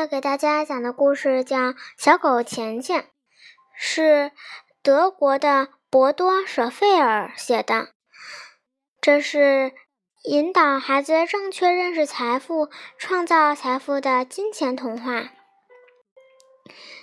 要给大家讲的故事叫《小狗钱钱》，是德国的博多·舍费尔写的。这是引导孩子正确认识财富、创造财富的金钱童话。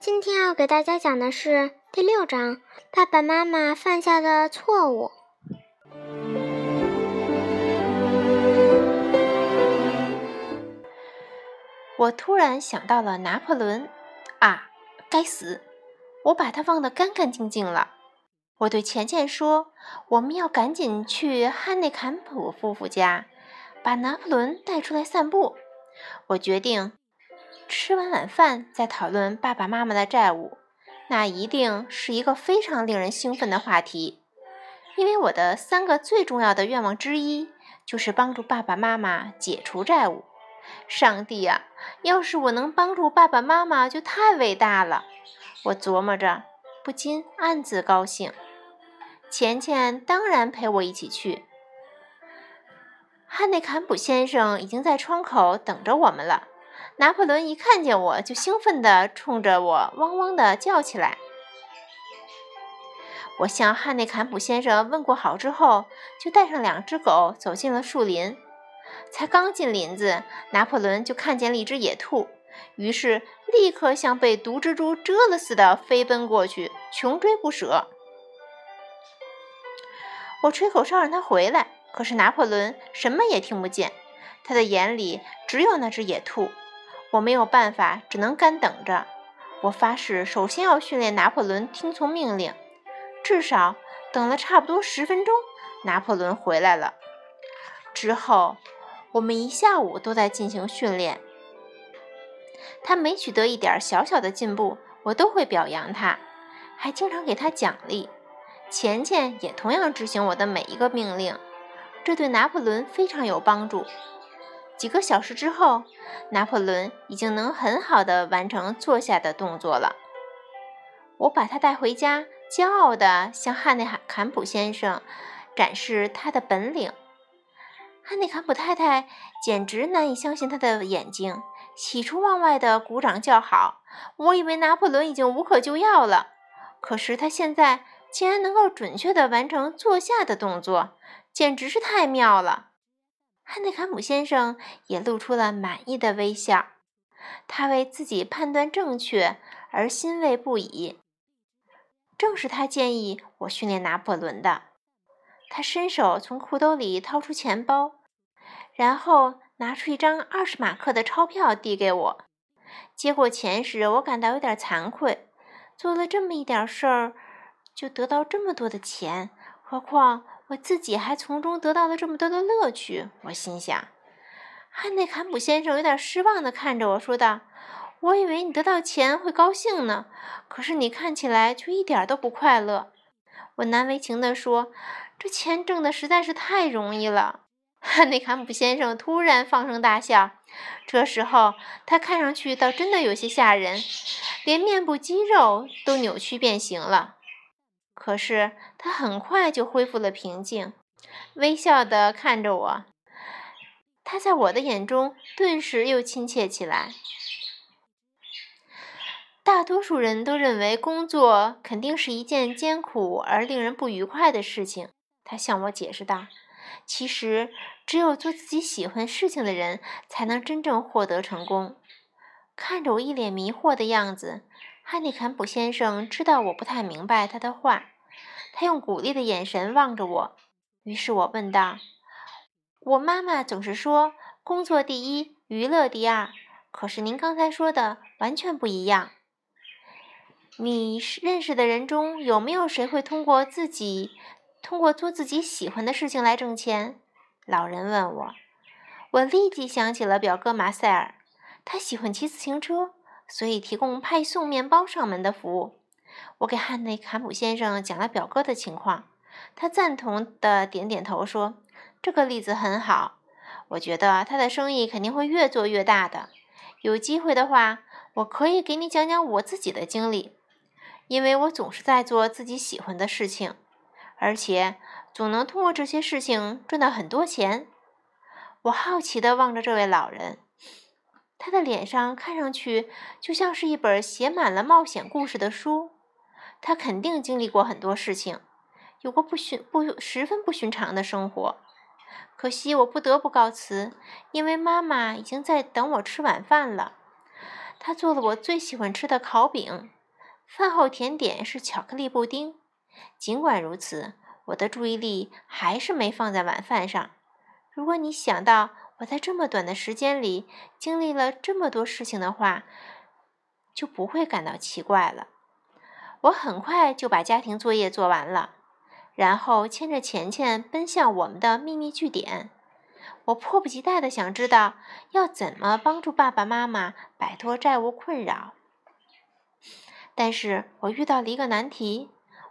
今天要给大家讲的是第六章：爸爸妈妈犯下的错误。我突然想到了拿破仑，啊，该死！我把他忘得干干净净了。我对钱钱说：“我们要赶紧去汉内坎普夫妇家，把拿破仑带出来散步。”我决定吃完晚饭再讨论爸爸妈妈的债务，那一定是一个非常令人兴奋的话题。因为我的三个最重要的愿望之一就是帮助爸爸妈妈解除债务。上帝呀！要是我能帮助爸爸妈妈，就太伟大了。我琢磨着，不禁暗自高兴。钱钱当然陪我一起去。汉内坎普先生已经在窗口等着我们了。拿破仑一看见我就兴奋地冲着我汪汪地叫起来。我向汉内坎普先生问过好之后，就带上两只狗走进了树林。才刚进林子，拿破仑就看见了一只野兔，于是立刻像被毒蜘蛛蛰了似的飞奔过去，穷追不舍。我吹口哨让他回来，可是拿破仑什么也听不见，他的眼里只有那只野兔。我没有办法，只能干等着。我发誓，首先要训练拿破仑听从命令。至少等了差不多十分钟，拿破仑回来了。之后。我们一下午都在进行训练。他每取得一点小小的进步，我都会表扬他，还经常给他奖励。钱钱也同样执行我的每一个命令，这对拿破仑非常有帮助。几个小时之后，拿破仑已经能很好的完成坐下的动作了。我把他带回家，骄傲地向汉内坎普先生展示他的本领。汉内坎普太太简直难以相信他的眼睛，喜出望外的鼓掌叫好。我以为拿破仑已经无可救药了，可是他现在竟然能够准确的完成坐下的动作，简直是太妙了。汉内坎普先生也露出了满意的微笑，他为自己判断正确而欣慰不已。正是他建议我训练拿破仑的。他伸手从裤兜里掏出钱包。然后拿出一张二十马克的钞票递给我。接过钱时，我感到有点惭愧，做了这么一点事儿，就得到这么多的钱，何况我自己还从中得到了这么多的乐趣。我心想。汉内坎普先生有点失望地看着我说道：“我以为你得到钱会高兴呢，可是你看起来却一点都不快乐。”我难为情地说：“这钱挣的实在是太容易了。”汉 内坎普先生突然放声大笑，这时候他看上去倒真的有些吓人，连面部肌肉都扭曲变形了。可是他很快就恢复了平静，微笑地看着我。他在我的眼中顿时又亲切起来。大多数人都认为工作肯定是一件艰苦而令人不愉快的事情，他向我解释道。其实，只有做自己喜欢事情的人，才能真正获得成功。看着我一脸迷惑的样子，汉尼坎普先生知道我不太明白他的话，他用鼓励的眼神望着我。于是我问道：“我妈妈总是说工作第一，娱乐第二，可是您刚才说的完全不一样。你认识的人中有没有谁会通过自己？”通过做自己喜欢的事情来挣钱，老人问我，我立即想起了表哥马塞尔，他喜欢骑自行车，所以提供派送面包上门的服务。我给汉内坎普先生讲了表哥的情况，他赞同的点点头说：“这个例子很好，我觉得他的生意肯定会越做越大的。有机会的话，我可以给你讲讲我自己的经历，因为我总是在做自己喜欢的事情。”而且总能通过这些事情赚到很多钱。我好奇地望着这位老人，他的脸上看上去就像是一本写满了冒险故事的书。他肯定经历过很多事情，有过不寻不十分不寻常的生活。可惜我不得不告辞，因为妈妈已经在等我吃晚饭了。她做了我最喜欢吃的烤饼，饭后甜点是巧克力布丁。尽管如此，我的注意力还是没放在晚饭上。如果你想到我在这么短的时间里经历了这么多事情的话，就不会感到奇怪了。我很快就把家庭作业做完了，然后牵着钱钱奔向我们的秘密据点。我迫不及待地想知道要怎么帮助爸爸妈妈摆脱债务困扰。但是我遇到了一个难题：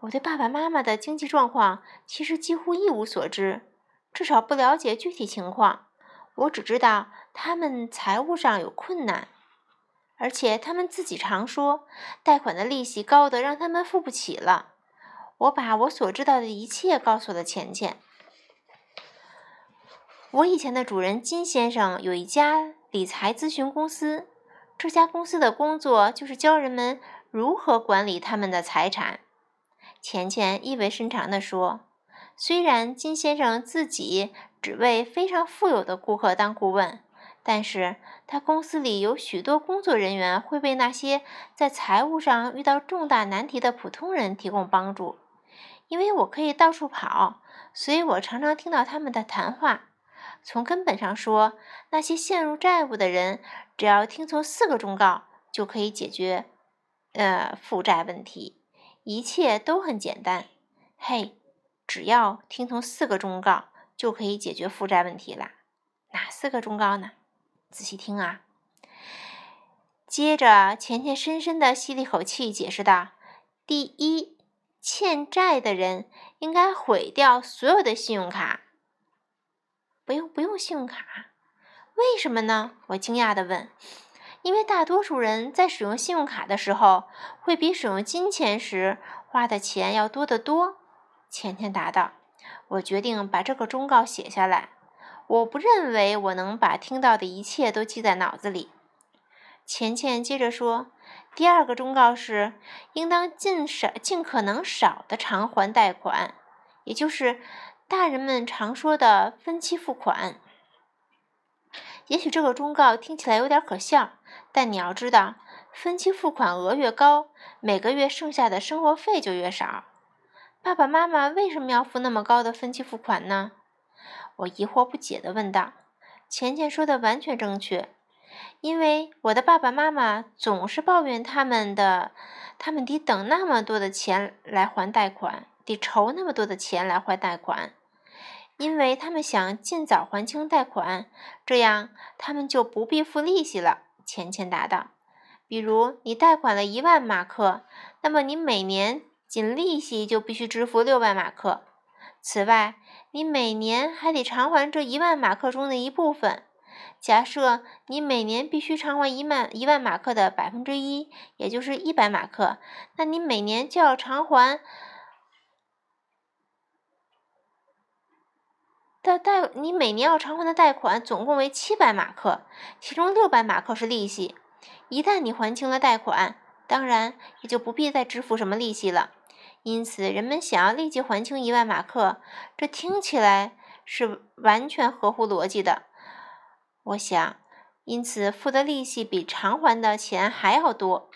我对爸爸妈妈的经济状况其实几乎一无所知，至少不了解具体情况。我只知道他们财务上有困难。而且他们自己常说，贷款的利息高得让他们付不起了。我把我所知道的一切告诉了钱钱。我以前的主人金先生有一家理财咨询公司，这家公司的工作就是教人们如何管理他们的财产。钱钱意味深长地说：“虽然金先生自己只为非常富有的顾客当顾问。”但是他公司里有许多工作人员会为那些在财务上遇到重大难题的普通人提供帮助。因为我可以到处跑，所以我常常听到他们的谈话。从根本上说，那些陷入债务的人只要听从四个忠告，就可以解决呃负债问题。一切都很简单。嘿，只要听从四个忠告，就可以解决负债问题啦。哪四个忠告呢？仔细听啊！接着，钱钱深深的吸了一口气，解释道：“第一，欠债的人应该毁掉所有的信用卡。不用，不用信用卡，为什么呢？”我惊讶的问。“因为大多数人在使用信用卡的时候，会比使用金钱时花的钱要多得多。”钱钱答道。我决定把这个忠告写下来。我不认为我能把听到的一切都记在脑子里。钱钱接着说：“第二个忠告是，应当尽少、尽可能少的偿还贷款，也就是大人们常说的分期付款。也许这个忠告听起来有点可笑，但你要知道，分期付款额越高，每个月剩下的生活费就越少。爸爸妈妈为什么要付那么高的分期付款呢？”我疑惑不解地问道：“钱钱说的完全正确，因为我的爸爸妈妈总是抱怨他们的，他们得等那么多的钱来还贷款，得筹那么多的钱来还贷款，因为他们想尽早还清贷款，这样他们就不必付利息了。”钱钱答道：“比如你贷款了一万马克，那么你每年仅利息就必须支付六万马克。此外，你每年还得偿还这一万马克中的一部分。假设你每年必须偿还一万一万马克的百分之一，也就是一百马克，那你每年就要偿还的贷，你每年要偿还的贷款总共为七百马克，其中六百马克是利息。一旦你还清了贷款，当然也就不必再支付什么利息了。因此，人们想要立即还清一万马克，这听起来是完全合乎逻辑的。我想，因此付的利息比偿还的钱还要多。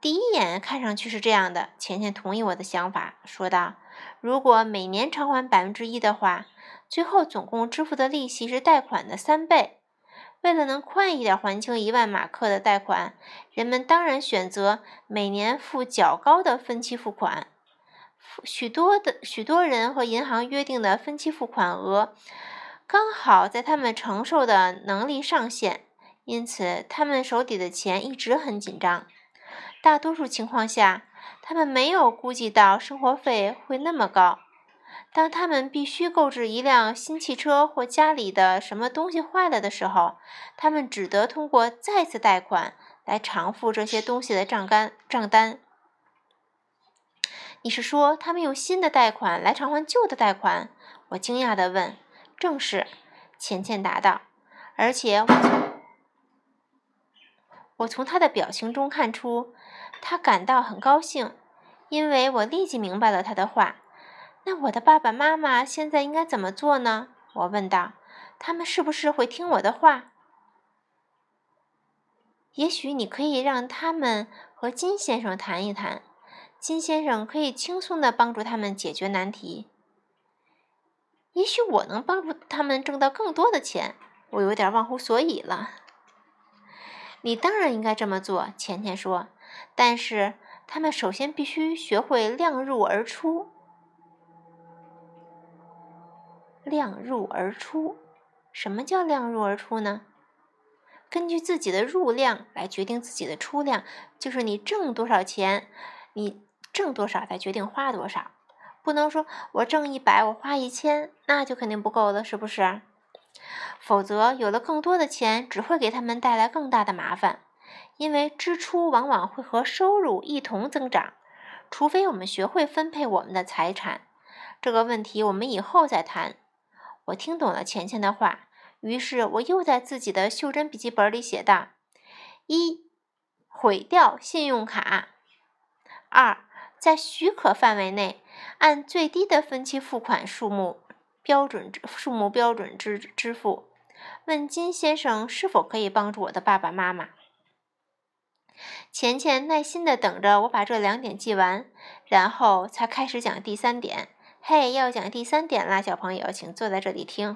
第一眼看上去是这样的。钱钱同意我的想法，说道：“如果每年偿还百分之一的话，最后总共支付的利息是贷款的三倍。为了能快一点还清一万马克的贷款，人们当然选择每年付较高的分期付款。”许多的许多人和银行约定的分期付款额，刚好在他们承受的能力上限，因此他们手里的钱一直很紧张。大多数情况下，他们没有估计到生活费会那么高。当他们必须购置一辆新汽车或家里的什么东西坏了的时候，他们只得通过再次贷款来偿付这些东西的账单账单。你是说他们用新的贷款来偿还旧的贷款？我惊讶地问。正是，钱钱答道。而且我从我从他的表情中看出，他感到很高兴，因为我立即明白了他的话。那我的爸爸妈妈现在应该怎么做呢？我问道。他们是不是会听我的话？也许你可以让他们和金先生谈一谈，金先生可以轻松的帮助他们解决难题。也许我能帮助他们挣到更多的钱。我有点忘乎所以了。你当然应该这么做，钱钱说。但是他们首先必须学会量入而出。量入而出，什么叫量入而出呢？根据自己的入量来决定自己的出量，就是你挣多少钱，你挣多少才决定花多少。不能说我挣一百，我花一千，那就肯定不够了，是不是？否则，有了更多的钱，只会给他们带来更大的麻烦，因为支出往往会和收入一同增长。除非我们学会分配我们的财产，这个问题我们以后再谈。我听懂了钱钱的话。于是我又在自己的袖珍笔记本里写道：一、毁掉信用卡；二、在许可范围内按最低的分期付款数目标准数目标准支支付。问金先生是否可以帮助我的爸爸妈妈？钱钱耐心地等着我把这两点记完，然后才开始讲第三点。嘿，要讲第三点啦，小朋友，请坐在这里听。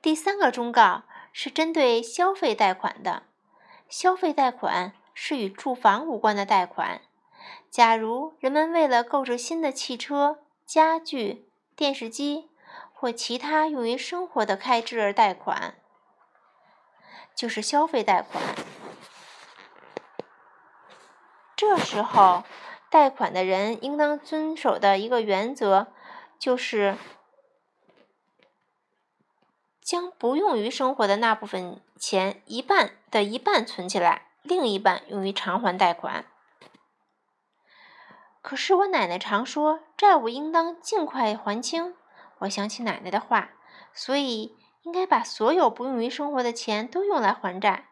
第三个忠告是针对消费贷款的。消费贷款是与住房无关的贷款。假如人们为了购置新的汽车、家具、电视机或其他用于生活的开支而贷款，就是消费贷款。这时候，贷款的人应当遵守的一个原则就是。将不用于生活的那部分钱一半的一半存起来，另一半用于偿还贷款。可是我奶奶常说，债务应当尽快还清。我想起奶奶的话，所以应该把所有不用于生活的钱都用来还债。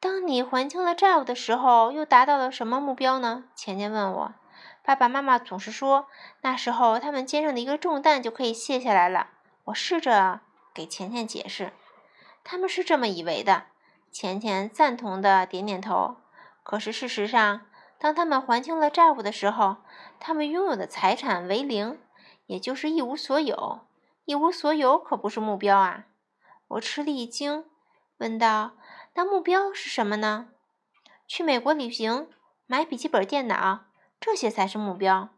当你还清了债务的时候，又达到了什么目标呢？钱钱问我。爸爸妈妈总是说，那时候他们肩上的一个重担就可以卸下来了。我试着。给钱钱解释，他们是这么以为的。钱钱赞同的点点头。可是事实上，当他们还清了债务的时候，他们拥有的财产为零，也就是一无所有。一无所有可不是目标啊！我吃了一惊，问道：“那目标是什么呢？”去美国旅行，买笔记本电脑，这些才是目标。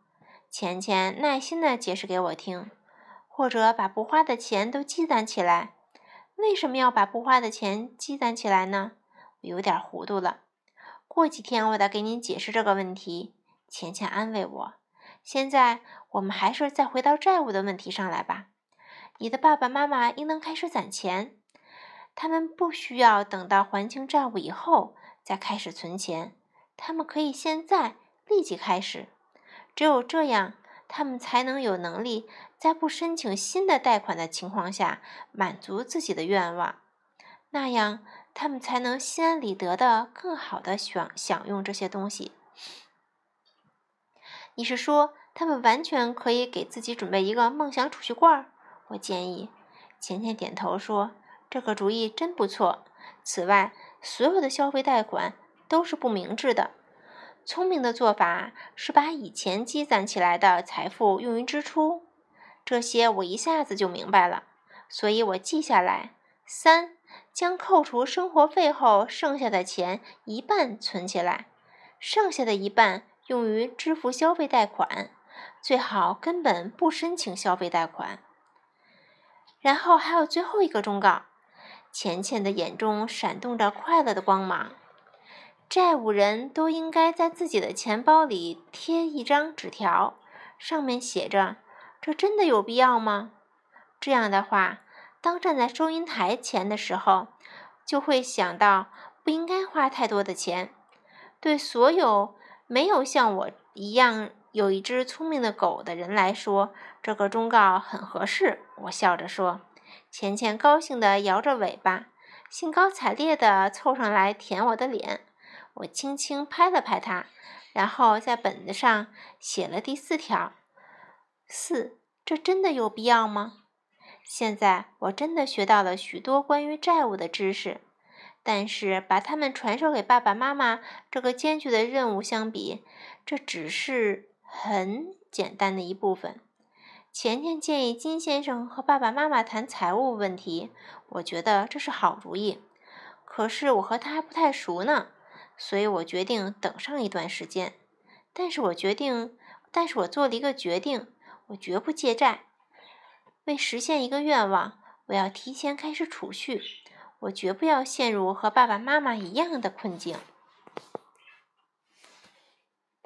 钱钱耐心的解释给我听。或者把不花的钱都积攒起来，为什么要把不花的钱积攒起来呢？我有点糊涂了。过几天我再给您解释这个问题。钱钱安慰我。现在我们还是再回到债务的问题上来吧。你的爸爸妈妈应当开始攒钱，他们不需要等到还清债务以后再开始存钱，他们可以现在立即开始。只有这样。他们才能有能力在不申请新的贷款的情况下满足自己的愿望，那样他们才能心安理得的更好的享享用这些东西。你是说他们完全可以给自己准备一个梦想储蓄罐？我建议。钱钱点头说：“这个主意真不错。”此外，所有的消费贷款都是不明智的。聪明的做法是把以前积攒起来的财富用于支出，这些我一下子就明白了，所以我记下来：三，将扣除生活费后剩下的钱一半存起来，剩下的一半用于支付消费贷款，最好根本不申请消费贷款。然后还有最后一个忠告，浅浅的眼中闪动着快乐的光芒。债务人都应该在自己的钱包里贴一张纸条，上面写着：“这真的有必要吗？”这样的话，当站在收银台前的时候，就会想到不应该花太多的钱。对所有没有像我一样有一只聪明的狗的人来说，这个忠告很合适。我笑着说。钱钱高兴地摇着尾巴。兴高采烈地凑上来舔我的脸。我轻轻拍了拍他，然后在本子上写了第四条：四，这真的有必要吗？现在我真的学到了许多关于债务的知识，但是把它们传授给爸爸妈妈这个艰巨的任务相比，这只是很简单的一部分。钱钱建议金先生和爸爸妈妈谈财务问题，我觉得这是好主意。可是我和他还不太熟呢，所以我决定等上一段时间。但是我决定，但是我做了一个决定，我绝不借债。为实现一个愿望，我要提前开始储蓄。我绝不要陷入和爸爸妈妈一样的困境。